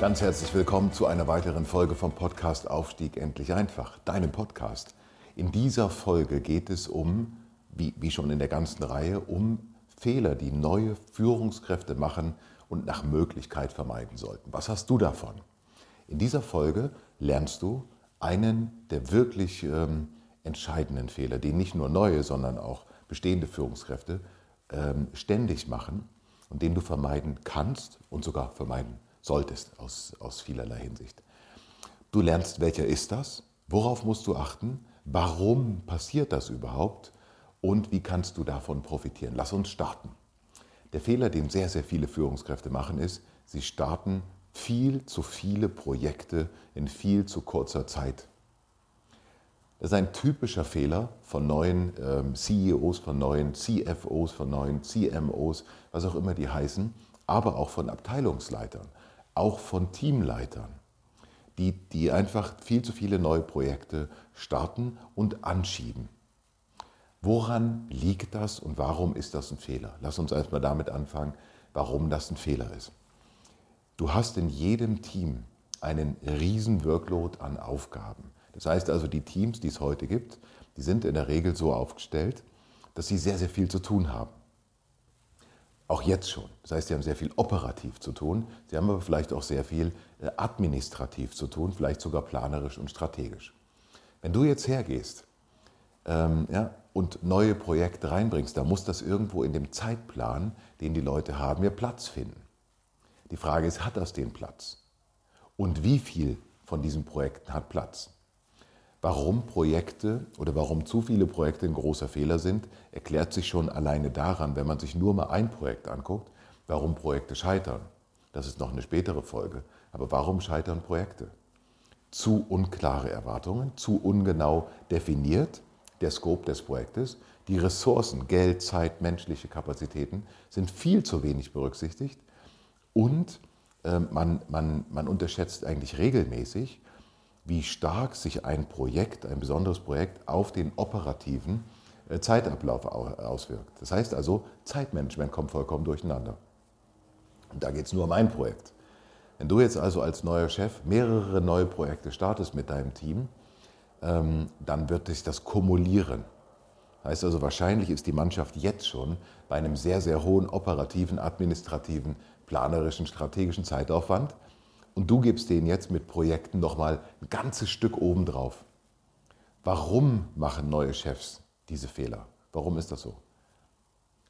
Ganz herzlich willkommen zu einer weiteren Folge vom Podcast Aufstieg endlich einfach, deinem Podcast. In dieser Folge geht es um, wie, wie schon in der ganzen Reihe, um Fehler, die neue Führungskräfte machen und nach Möglichkeit vermeiden sollten. Was hast du davon? In dieser Folge lernst du einen der wirklich ähm, entscheidenden Fehler, den nicht nur neue, sondern auch bestehende Führungskräfte ähm, ständig machen und den du vermeiden kannst und sogar vermeiden solltest aus, aus vielerlei Hinsicht. Du lernst, welcher ist das, worauf musst du achten, warum passiert das überhaupt und wie kannst du davon profitieren. Lass uns starten. Der Fehler, den sehr, sehr viele Führungskräfte machen, ist, sie starten viel zu viele Projekte in viel zu kurzer Zeit. Das ist ein typischer Fehler von neuen ähm, CEOs, von neuen CFOs, von neuen CMOs, was auch immer die heißen, aber auch von Abteilungsleitern auch von Teamleitern, die, die einfach viel zu viele neue Projekte starten und anschieben. Woran liegt das und warum ist das ein Fehler? Lass uns erstmal damit anfangen, warum das ein Fehler ist. Du hast in jedem Team einen riesen Workload an Aufgaben. Das heißt also, die Teams, die es heute gibt, die sind in der Regel so aufgestellt, dass sie sehr, sehr viel zu tun haben. Auch jetzt schon. Das heißt, sie haben sehr viel operativ zu tun. Sie haben aber vielleicht auch sehr viel äh, administrativ zu tun, vielleicht sogar planerisch und strategisch. Wenn du jetzt hergehst ähm, ja, und neue Projekte reinbringst, dann muss das irgendwo in dem Zeitplan, den die Leute haben, ja Platz finden. Die Frage ist, hat das den Platz? Und wie viel von diesen Projekten hat Platz? Warum Projekte oder warum zu viele Projekte ein großer Fehler sind, erklärt sich schon alleine daran, wenn man sich nur mal ein Projekt anguckt, warum Projekte scheitern. Das ist noch eine spätere Folge. Aber warum scheitern Projekte? Zu unklare Erwartungen, zu ungenau definiert der Scope des Projektes. Die Ressourcen, Geld, Zeit, menschliche Kapazitäten sind viel zu wenig berücksichtigt und äh, man, man, man unterschätzt eigentlich regelmäßig, wie stark sich ein Projekt, ein besonderes Projekt auf den operativen äh, Zeitablauf auswirkt. Das heißt also, Zeitmanagement kommt vollkommen durcheinander. Und da geht es nur um ein Projekt. Wenn du jetzt also als neuer Chef mehrere neue Projekte startest mit deinem Team, ähm, dann wird sich das kumulieren. Heißt also, wahrscheinlich ist die Mannschaft jetzt schon bei einem sehr, sehr hohen operativen, administrativen, planerischen, strategischen Zeitaufwand und du gibst denen jetzt mit Projekten nochmal ein ganzes Stück obendrauf. Warum machen neue Chefs diese Fehler? Warum ist das so?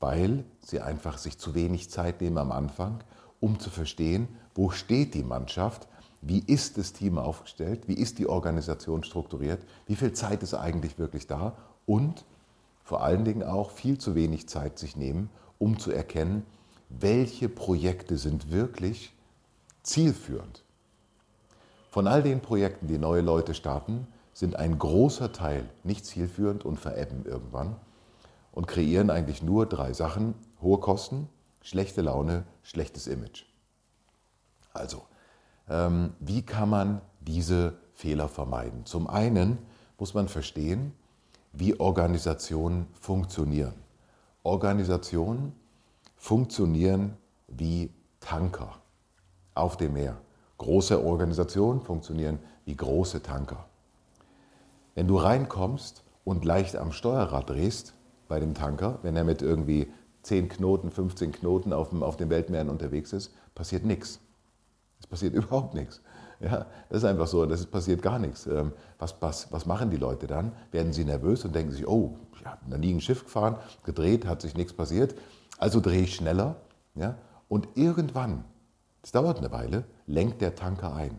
Weil sie einfach sich zu wenig Zeit nehmen am Anfang, um zu verstehen, wo steht die Mannschaft, wie ist das Team aufgestellt, wie ist die Organisation strukturiert, wie viel Zeit ist eigentlich wirklich da und vor allen Dingen auch viel zu wenig Zeit sich nehmen, um zu erkennen, welche Projekte sind wirklich zielführend. Von all den Projekten, die neue Leute starten, sind ein großer Teil nicht zielführend und verebben irgendwann und kreieren eigentlich nur drei Sachen. Hohe Kosten, schlechte Laune, schlechtes Image. Also, ähm, wie kann man diese Fehler vermeiden? Zum einen muss man verstehen, wie Organisationen funktionieren. Organisationen funktionieren wie Tanker auf dem Meer. Große Organisationen funktionieren wie große Tanker. Wenn du reinkommst und leicht am Steuerrad drehst bei dem Tanker, wenn er mit irgendwie 10 Knoten, 15 Knoten auf, dem, auf den Weltmeeren unterwegs ist, passiert nichts. Es passiert überhaupt nichts. Ja, das ist einfach so, das passiert gar nichts. Ähm, was, was, was machen die Leute dann? Werden sie nervös und denken sich, oh, ich habe da nie ein Schiff gefahren, gedreht, hat sich nichts passiert, also drehe ich schneller. Ja? Und irgendwann das dauert eine Weile, lenkt der Tanker ein.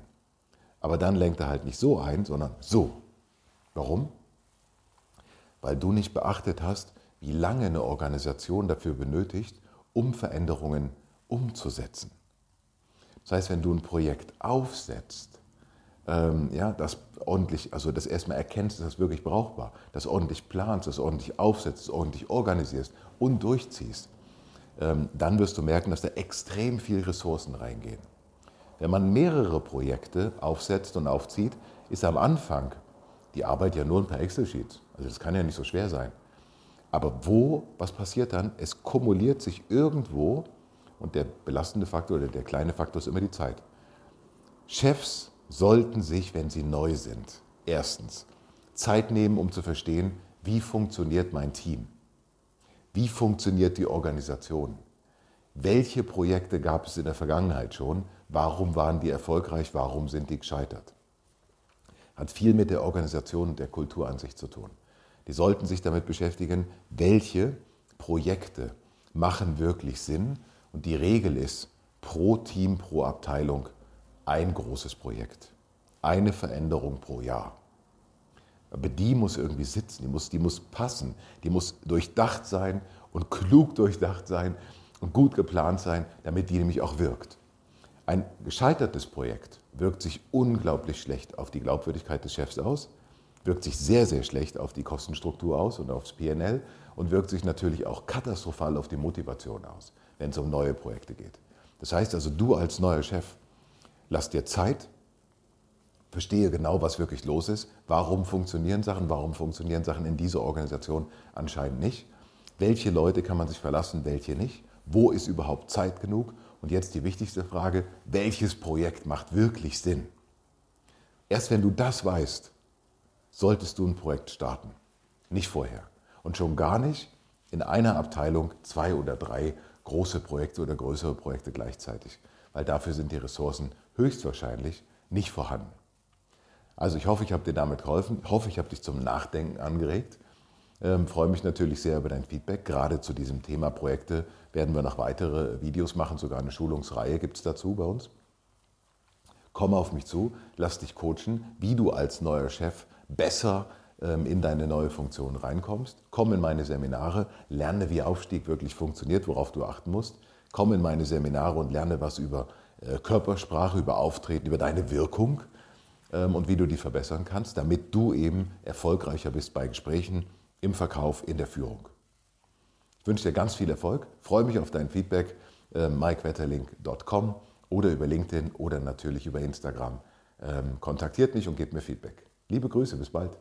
Aber dann lenkt er halt nicht so ein, sondern so. Warum? Weil du nicht beachtet hast, wie lange eine Organisation dafür benötigt, um Veränderungen umzusetzen. Das heißt, wenn du ein Projekt aufsetzt, ähm, ja, das ordentlich, also das erstmal erkennst, ist das wirklich brauchbar, das ordentlich planst, das ordentlich aufsetzt, das ordentlich organisierst und durchziehst, dann wirst du merken, dass da extrem viel Ressourcen reingehen. Wenn man mehrere Projekte aufsetzt und aufzieht, ist am Anfang die Arbeit ja nur ein paar Excel-Sheets. Also das kann ja nicht so schwer sein. Aber wo, was passiert dann? Es kumuliert sich irgendwo und der belastende Faktor oder der kleine Faktor ist immer die Zeit. Chefs sollten sich, wenn sie neu sind, erstens Zeit nehmen, um zu verstehen, wie funktioniert mein Team? Wie funktioniert die Organisation? Welche Projekte gab es in der Vergangenheit schon? Warum waren die erfolgreich? Warum sind die gescheitert? Hat viel mit der Organisation und der Kultur an sich zu tun. Die sollten sich damit beschäftigen, welche Projekte machen wirklich Sinn. Und die Regel ist, pro Team, pro Abteilung ein großes Projekt. Eine Veränderung pro Jahr. Aber die muss irgendwie sitzen, die muss, die muss passen, die muss durchdacht sein und klug durchdacht sein und gut geplant sein, damit die nämlich auch wirkt. Ein gescheitertes Projekt wirkt sich unglaublich schlecht auf die Glaubwürdigkeit des Chefs aus, wirkt sich sehr, sehr schlecht auf die Kostenstruktur aus und aufs PNL und wirkt sich natürlich auch katastrophal auf die Motivation aus, wenn es um neue Projekte geht. Das heißt also, du als neuer Chef, lass dir Zeit, verstehe genau, was wirklich los ist, warum funktionieren Sachen, warum funktionieren Sachen in dieser Organisation anscheinend nicht, welche Leute kann man sich verlassen, welche nicht, wo ist überhaupt Zeit genug? Und jetzt die wichtigste Frage, welches Projekt macht wirklich Sinn? Erst wenn du das weißt, solltest du ein Projekt starten, nicht vorher. Und schon gar nicht in einer Abteilung zwei oder drei große Projekte oder größere Projekte gleichzeitig, weil dafür sind die Ressourcen höchstwahrscheinlich nicht vorhanden. Also ich hoffe, ich habe dir damit geholfen. Ich hoffe, ich habe dich zum Nachdenken angeregt. Ähm, freue mich natürlich sehr über dein Feedback. Gerade zu diesem Thema Projekte werden wir noch weitere Videos machen. Sogar eine Schulungsreihe gibt es dazu bei uns. Komm auf mich zu, lass dich coachen, wie du als neuer Chef besser ähm, in deine neue Funktion reinkommst. Komm in meine Seminare, lerne, wie Aufstieg wirklich funktioniert, worauf du achten musst. Komm in meine Seminare und lerne was über äh, Körpersprache, über Auftreten, über deine Wirkung und wie du die verbessern kannst, damit du eben erfolgreicher bist bei Gesprächen, im Verkauf, in der Führung. Ich wünsche dir ganz viel Erfolg, freue mich auf dein Feedback, äh, mikewetterlink.com oder über LinkedIn oder natürlich über Instagram. Ähm, kontaktiert mich und gebt mir Feedback. Liebe Grüße, bis bald.